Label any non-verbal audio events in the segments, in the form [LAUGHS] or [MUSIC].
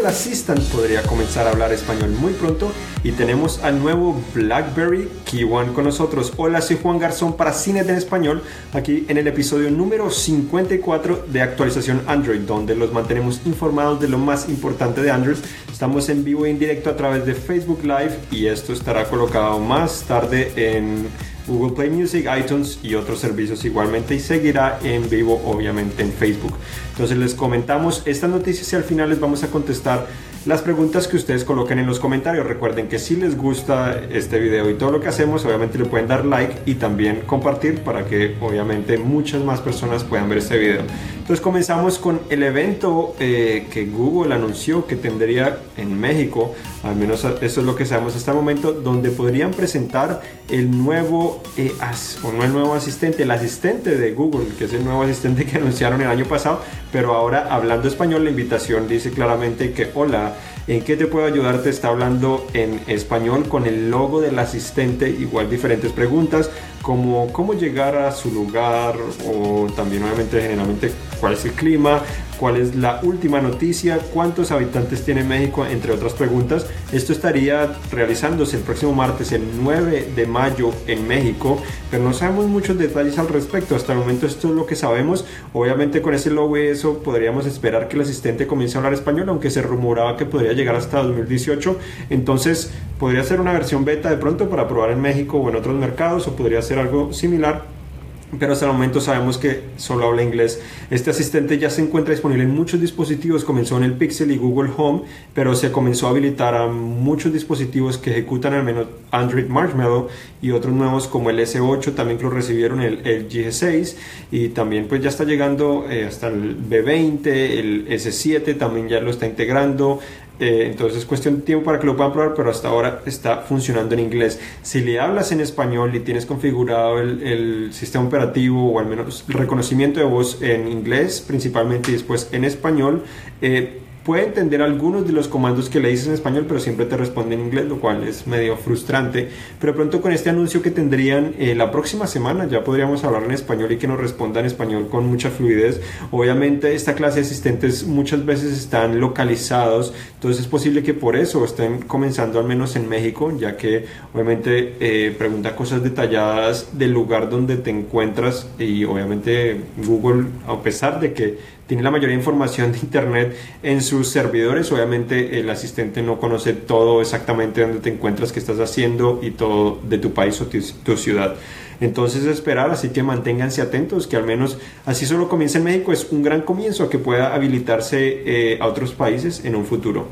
Google Assistant podría comenzar a hablar español muy pronto y tenemos al nuevo BlackBerry Key con nosotros. Hola, soy Juan Garzón para Cine en Español, aquí en el episodio número 54 de actualización Android, donde los mantenemos informados de lo más importante de Android. Estamos en vivo e en directo a través de Facebook Live y esto estará colocado más tarde en Google Play Music, iTunes y otros servicios igualmente y seguirá en vivo obviamente en Facebook. Entonces les comentamos estas noticias y al final les vamos a contestar las preguntas que ustedes coloquen en los comentarios. Recuerden que si les gusta este video y todo lo que hacemos, obviamente le pueden dar like y también compartir para que obviamente muchas más personas puedan ver este video. Entonces comenzamos con el evento eh, que Google anunció que tendría en México, al menos eso es lo que sabemos hasta el momento, donde podrían presentar el nuevo, eh, o no el nuevo asistente, el asistente de Google, que es el nuevo asistente [LAUGHS] que anunciaron el año pasado, pero ahora hablando español la invitación dice claramente que hola, ¿En qué te puedo ayudar? Te está hablando en español con el logo del asistente, igual diferentes preguntas como cómo llegar a su lugar o también obviamente generalmente cuál es el clima, cuál es la última noticia, cuántos habitantes tiene México, entre otras preguntas. Esto estaría realizándose el próximo martes, el 9 de mayo en México, pero no sabemos muchos detalles al respecto. Hasta el momento esto es lo que sabemos. Obviamente con ese logo y eso podríamos esperar que el asistente comience a hablar español, aunque se rumoraba que podría llegar hasta 2018. Entonces podría ser una versión beta de pronto para probar en México o en otros mercados o podría ser algo similar pero hasta el momento sabemos que solo habla inglés. Este asistente ya se encuentra disponible en muchos dispositivos, comenzó en el Pixel y Google Home, pero se comenzó a habilitar a muchos dispositivos que ejecutan al menos Android Marshmallow y otros nuevos como el S8 también que lo recibieron el, el G6 y también pues ya está llegando eh, hasta el B20, el S7 también ya lo está integrando, eh, entonces es cuestión de tiempo para que lo puedan probar, pero hasta ahora está funcionando en inglés. Si le hablas en español y tienes configurado el, sistema operativo o al menos el reconocimiento de voz en inglés principalmente y después en español, eh, puede entender algunos de los comandos que le dices en español, pero siempre te responde en inglés, lo cual es medio frustrante. Pero pronto con este anuncio que tendrían eh, la próxima semana ya podríamos hablar en español y que nos responda en español con mucha fluidez. Obviamente esta clase de asistentes muchas veces están localizados, entonces es posible que por eso estén comenzando al menos en México, ya que obviamente eh, pregunta cosas detalladas del lugar donde te encuentras y obviamente Google, a pesar de que tiene la mayoría información de Internet en sus servidores. Obviamente el asistente no conoce todo exactamente dónde te encuentras, qué estás haciendo y todo de tu país o tu, ciudad. Entonces esperar, así que manténganse atentos, que al menos así solo comienza en México, es un gran comienzo que pueda habilitarse eh, a otros países en un futuro.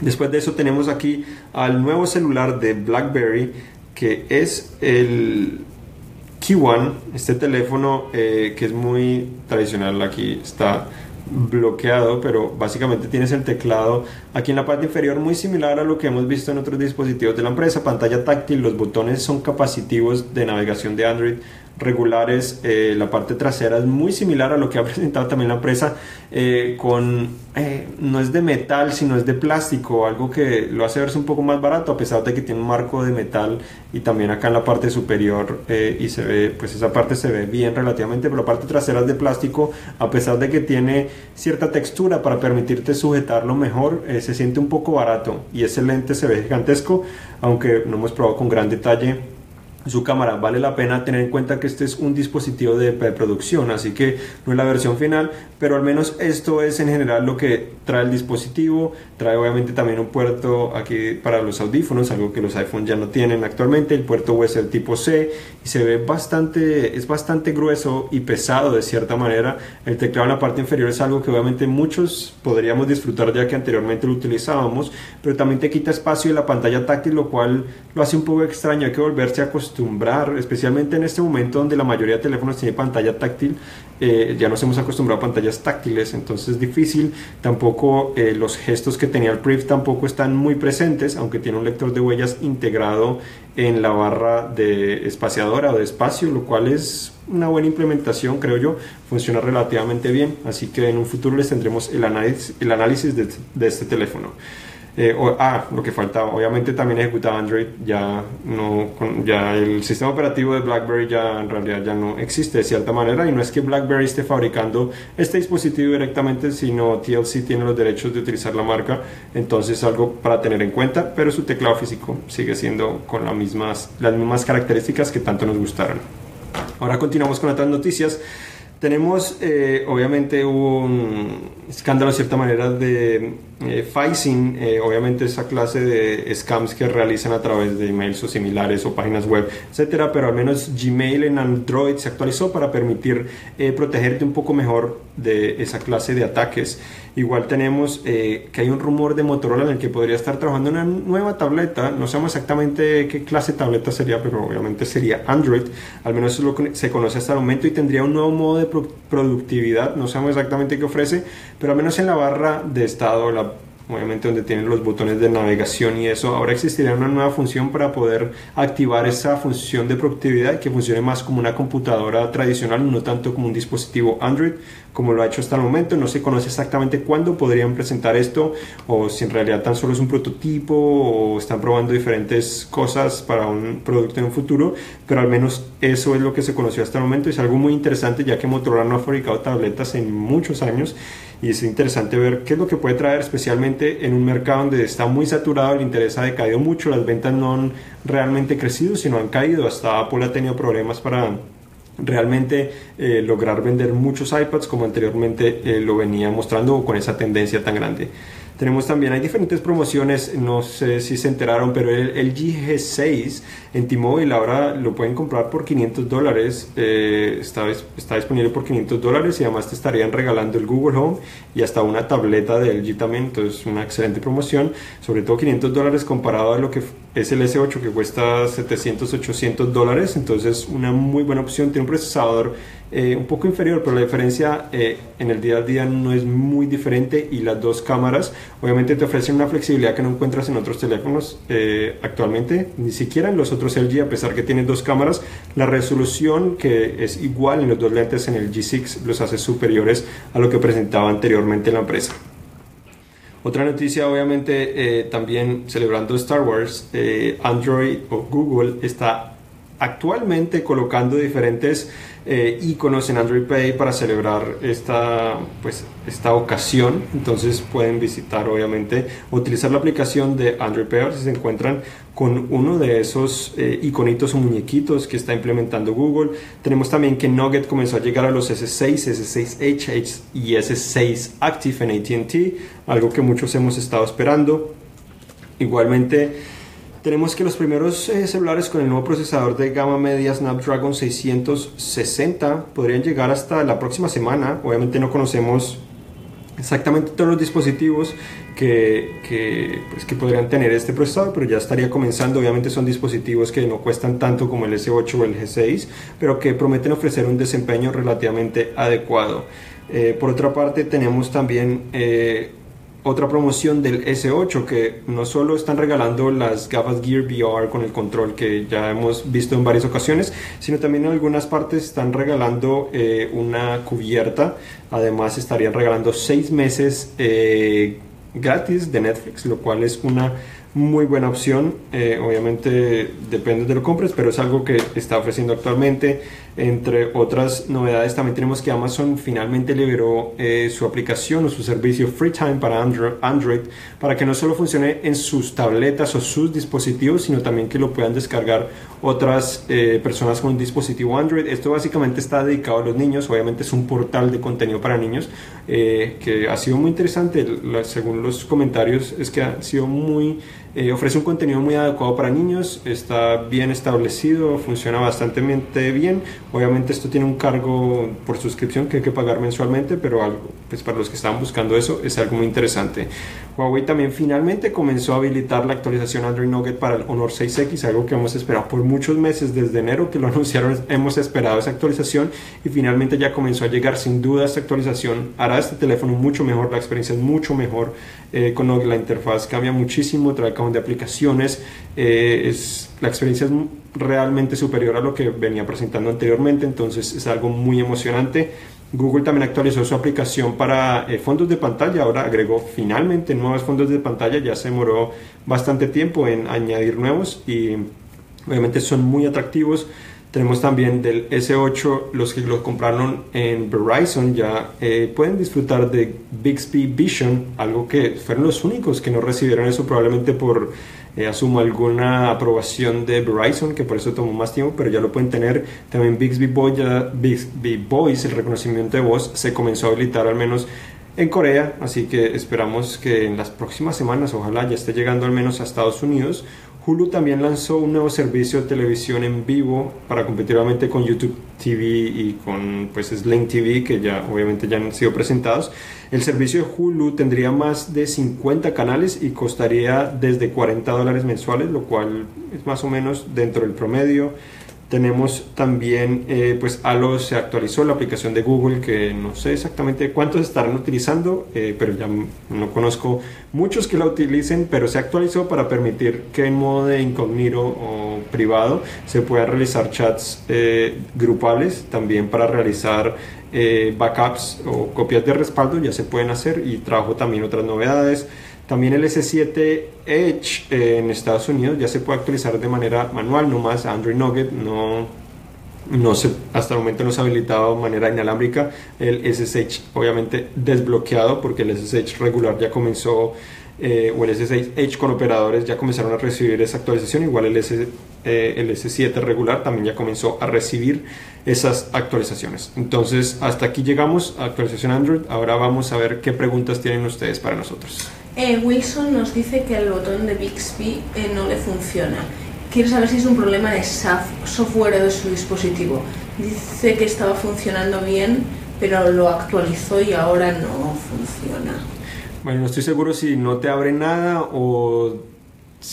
Después de eso tenemos aquí al nuevo celular de BlackBerry, que es el Key este teléfono eh, que es muy tradicional, aquí está bloqueado, pero básicamente tienes el teclado aquí en la parte inferior muy similar a lo que hemos visto en otros dispositivos de la empresa, pantalla táctil, los botones son capacitivos de navegación de Android regulares, eh, la parte trasera es muy similar a lo que ha [LAUGHS] presentado también la empresa eh, con eh, no es de metal sino es de plástico algo que lo hace verse un poco más barato a pesar de que tiene un marco de metal y también acá en la parte superior y se ve pues esa parte se ve bien relativamente pero la parte trasera es de plástico a pesar de que tiene cierta textura para permitirte sujetarlo mejor se siente un poco barato y ese lente se ve gigantesco aunque no hemos probado con gran detalle su cámara. Vale la pena tener en cuenta que este es un dispositivo de preproducción, así que no es la versión final, pero al menos esto es en general lo que trae el dispositivo. Trae obviamente también un puerto aquí para los audífonos, algo que los iPhones ya no tienen actualmente, el puerto USB tipo C y se ve bastante, es bastante grueso y pesado de cierta manera. El teclado en la parte inferior es algo que obviamente muchos podríamos disfrutar ya que anteriormente lo utilizábamos, pero también te quita espacio en la pantalla táctil, lo cual lo hace un poco extraño, hay que volverse a acostumbrarse especialmente en este momento donde la mayoría de teléfonos tiene pantalla táctil, eh, ya nos hemos acostumbrado a pantallas táctiles, entonces es difícil. Tampoco eh, los gestos que tenía el Priv tampoco están muy presentes, aunque tiene un lector de huellas integrado en la barra de espaciadora o de espacio, lo cual es una buena implementación, creo yo, funciona relativamente bien, así que en un futuro les tendremos el análisis, el análisis de este teléfono. Eh, ah, lo que faltaba, obviamente también ejecutaba Android, ya no, ya el sistema operativo de BlackBerry ya en realidad ya no existe de cierta manera y no es que BlackBerry esté fabricando este dispositivo directamente, sino TLC tiene los derechos de utilizar la marca, entonces algo para tener en cuenta, pero su teclado físico sigue siendo con las mismas, las mismas características que tanto nos gustaron. Ahora continuamos con otras noticias. Tenemos, eh, obviamente, un escándalo de cierta manera de eh, phishing, eh, obviamente esa clase de scams que realizan a través de emails o similares o páginas web, etcétera, pero al menos Gmail en Android se actualizó para permitir eh, protegerte un poco mejor de esa clase de ataques. Igual tenemos que hay un rumor de Motorola en el que podría estar trabajando una nueva tableta, no sabemos exactamente qué clase de tableta sería, pero obviamente sería Android, al menos eso es lo que se conoce hasta el momento y tendría un nuevo modo de productividad, no sabemos exactamente qué ofrece, pero al menos en la barra de estado, la obviamente donde tienen los botones de navegación y eso, ahora existiría una nueva función para poder activar esa función de productividad que funcione más como una computadora tradicional, no tanto como un dispositivo Android como lo ha hecho hasta el momento. No se conoce exactamente cuándo podrían presentar esto o si en realidad tan solo es un prototipo o están probando diferentes cosas para un producto en un futuro, pero al menos eso es lo que se conoció hasta el momento. Es algo muy interesante ya que Motorola no ha fabricado tabletas en muchos años y es interesante ver qué es lo que puede traer, especialmente en un mercado donde está muy saturado, el interés ha decaído mucho, las ventas no han realmente crecido, sino han caído. Hasta Apple ha tenido problemas para realmente eh, lograr vender muchos iPads como anteriormente eh, lo venía mostrando con esa tendencia tan grande. Tenemos también, hay diferentes promociones, no sé si se enteraron, pero el, el G6 en T-Mobile ahora lo pueden comprar por 500 dólares, eh, está, está disponible por 500 dólares y además te estarían regalando el Google Home y hasta una tableta de LG también, entonces una excelente promoción, sobre todo 500 dólares comparado a lo que es el S8 que cuesta 700, 800 dólares, entonces una muy buena opción, tiene un procesador eh, un poco inferior, pero la diferencia eh, en el día a día no es muy diferente y las dos cámaras obviamente te ofrecen una flexibilidad que no encuentras en otros teléfonos eh, actualmente, ni siquiera en los otros LG, a pesar que tiene dos cámaras, la resolución que es igual en los dos lentes en el G6 los hace superiores a lo que presentaba anteriormente la empresa. Otra noticia, obviamente, también celebrando Star Wars, Android o Google está actualmente colocando diferentes eh, iconos en Android Pay para celebrar esta, pues, esta ocasión. Entonces pueden visitar, obviamente, utilizar la aplicación de Android Pay si se encuentran con uno de esos eh, iconitos o muñequitos que está implementando Google. Tenemos también que Nugget comenzó a llegar a los S6, S6H y S6 Active en ATT, algo que muchos hemos estado esperando. Igualmente, tenemos que los primeros eh, celulares con el nuevo procesador de gama media Snapdragon 660 podrían llegar hasta la próxima semana. Obviamente no conocemos exactamente todos los dispositivos que, pues, que, podrían tener este procesador, pero ya estaría comenzando. Obviamente son dispositivos que no cuestan tanto como el S8 o el G6, pero que prometen ofrecer un desempeño relativamente adecuado. Eh, por otra parte, tenemos también eh, otra promoción del S8 que no solo están regalando las gafas Gear VR con el control que ya hemos visto en varias ocasiones, sino también en algunas partes están regalando eh, una cubierta. Además estarían regalando seis meses eh, gratis de Netflix, lo cual es una muy buena opción. Eh, obviamente depende de lo compres, pero es algo que está ofreciendo actualmente. Entre otras novedades, también tenemos que Amazon finalmente liberó eh, su aplicación o su servicio FreeTime para Android, para que no solo funcione en sus tabletas o sus dispositivos, sino también que lo puedan descargar otras eh, personas con un dispositivo Android. Esto básicamente está dedicado a los niños, obviamente es un portal de contenido para niños que ha sido muy interesante. según los comentarios, es que ha sido muy eh, ofrece un contenido muy adecuado para niños, está bien establecido, funciona bastante bien. Obviamente esto tiene un cargo por suscripción que hay que pagar mensualmente, pero algo, pues para los que estaban buscando eso es algo muy interesante. Huawei también finalmente comenzó a habilitar la actualización Android Nougat para el Honor 6X, algo que hemos esperado por muchos meses desde enero que lo [LAUGHS] anunciaron, hemos esperado esa actualización y finalmente ya comenzó a llegar. Sin duda esta actualización hará este teléfono mucho mejor, la experiencia es mucho mejor eh, con la interfaz cambia muchísimo, trae de aplicaciones, eh, es, la experiencia es realmente superior a lo que venía presentando anteriormente, entonces es algo muy emocionante. Google también actualizó su aplicación para eh, fondos de pantalla, ahora agregó finalmente nuevos fondos de pantalla, ya se demoró bastante tiempo en añadir nuevos y obviamente son muy atractivos. Tenemos también del S8, los que lo compraron en Verizon. Ya eh, pueden disfrutar de Bixby Vision, algo que fueron los únicos que no recibieron eso probablemente por eh, asumo alguna aprobación de Verizon, que por eso tomó más tiempo, pero ya lo pueden tener. También Bixby, Bixby Voice, el reconocimiento de voz, se comenzó a habilitar al menos en Corea, así que esperamos que en las próximas semanas, ojalá ya esté llegando al menos a Estados Unidos. Hulu también lanzó un nuevo servicio de televisión en vivo para competir con YouTube TV y con pues Sling TV que ya obviamente ya han sido presentados. El servicio de Hulu tendría más de 50 canales y costaría desde 40 dólares mensuales, lo cual es más o menos dentro del promedio. Tenemos también, eh, pues Halo se actualizó la aplicación de Google, que no sé exactamente cuántos estarán utilizando, eh, pero ya no conozco muchos que la utilicen, pero se actualizó para permitir que en modo de incógnito o privado se pueda realizar chats eh, grupales, también para realizar backups o copias de respaldo ya se pueden hacer y trajo también otras novedades. También el S7 Edge eh, en Estados Unidos ya se puede actualizar de manera manual, no más Android Nugget, no, no se, hasta el momento no se ha habilitado de manera inalámbrica. El SSH obviamente desbloqueado porque el SSH regular ya comenzó, eh, o el SSH Edge con operadores ya comenzaron a recibir esa actualización, igual el, S, eh, el S7 regular también ya comenzó a recibir esas actualizaciones. Entonces hasta aquí llegamos a actualización Android, ahora vamos a ver qué preguntas tienen ustedes para nosotros. Eh, Wilson nos dice que el botón de Bixby eh, no le funciona. Quiere saber si es un problema de software de su dispositivo. Dice que estaba funcionando bien, pero lo actualizó y ahora no funciona. Bueno, no estoy seguro si no te abre nada o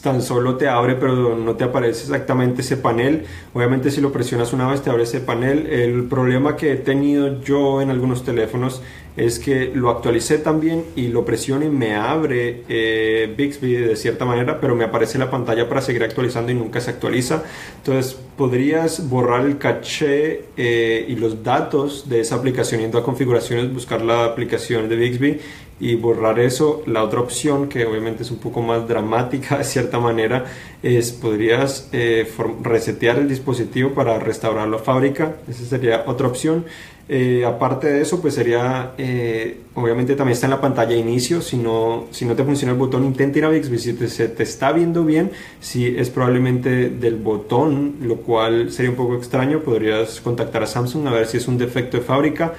tan solo te abre pero no te aparece exactamente ese panel. Obviamente si lo presionas una vez te abre ese panel. El problema que he tenido yo en algunos teléfonos es que lo actualicé también y lo presiono y me abre eh, Bixby de cierta manera, pero me aparece la pantalla para seguir actualizando y nunca se actualiza. Entonces podrías borrar el caché eh, y los datos de esa aplicación yendo a configuraciones, buscar la aplicación de Bixby y borrar eso. La otra opción, que obviamente es un poco más dramática de cierta manera, es podrías eh, resetear el dispositivo para restaurar la fábrica. Esa sería otra opción. Eh, aparte de eso, pues sería, eh, obviamente también está en la pantalla de inicio, si no, si no te funciona el botón, intenta ir a Bixby, si se te está viendo bien, si es probablemente del botón, lo cual sería un poco extraño, podrías contactar a Samsung a ver si es un defecto de fábrica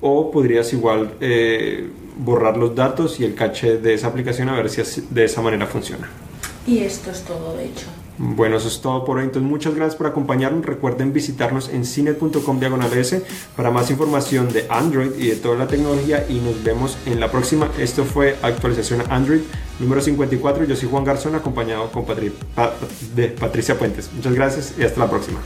o podrías igual eh, borrar los datos y el caché de esa aplicación a ver si de esa manera funciona. Y esto es todo, de hecho. Bueno, eso es todo por hoy. Entonces, muchas gracias por acompañarnos. Recuerden visitarnos en cinet.com diagonal para más información de Android y de toda la tecnología. Y nos vemos en la próxima. Esto fue actualización Android número 54. Yo soy Juan Garzón, acompañado con de Patricia Puentes. Muchas gracias y hasta la próxima.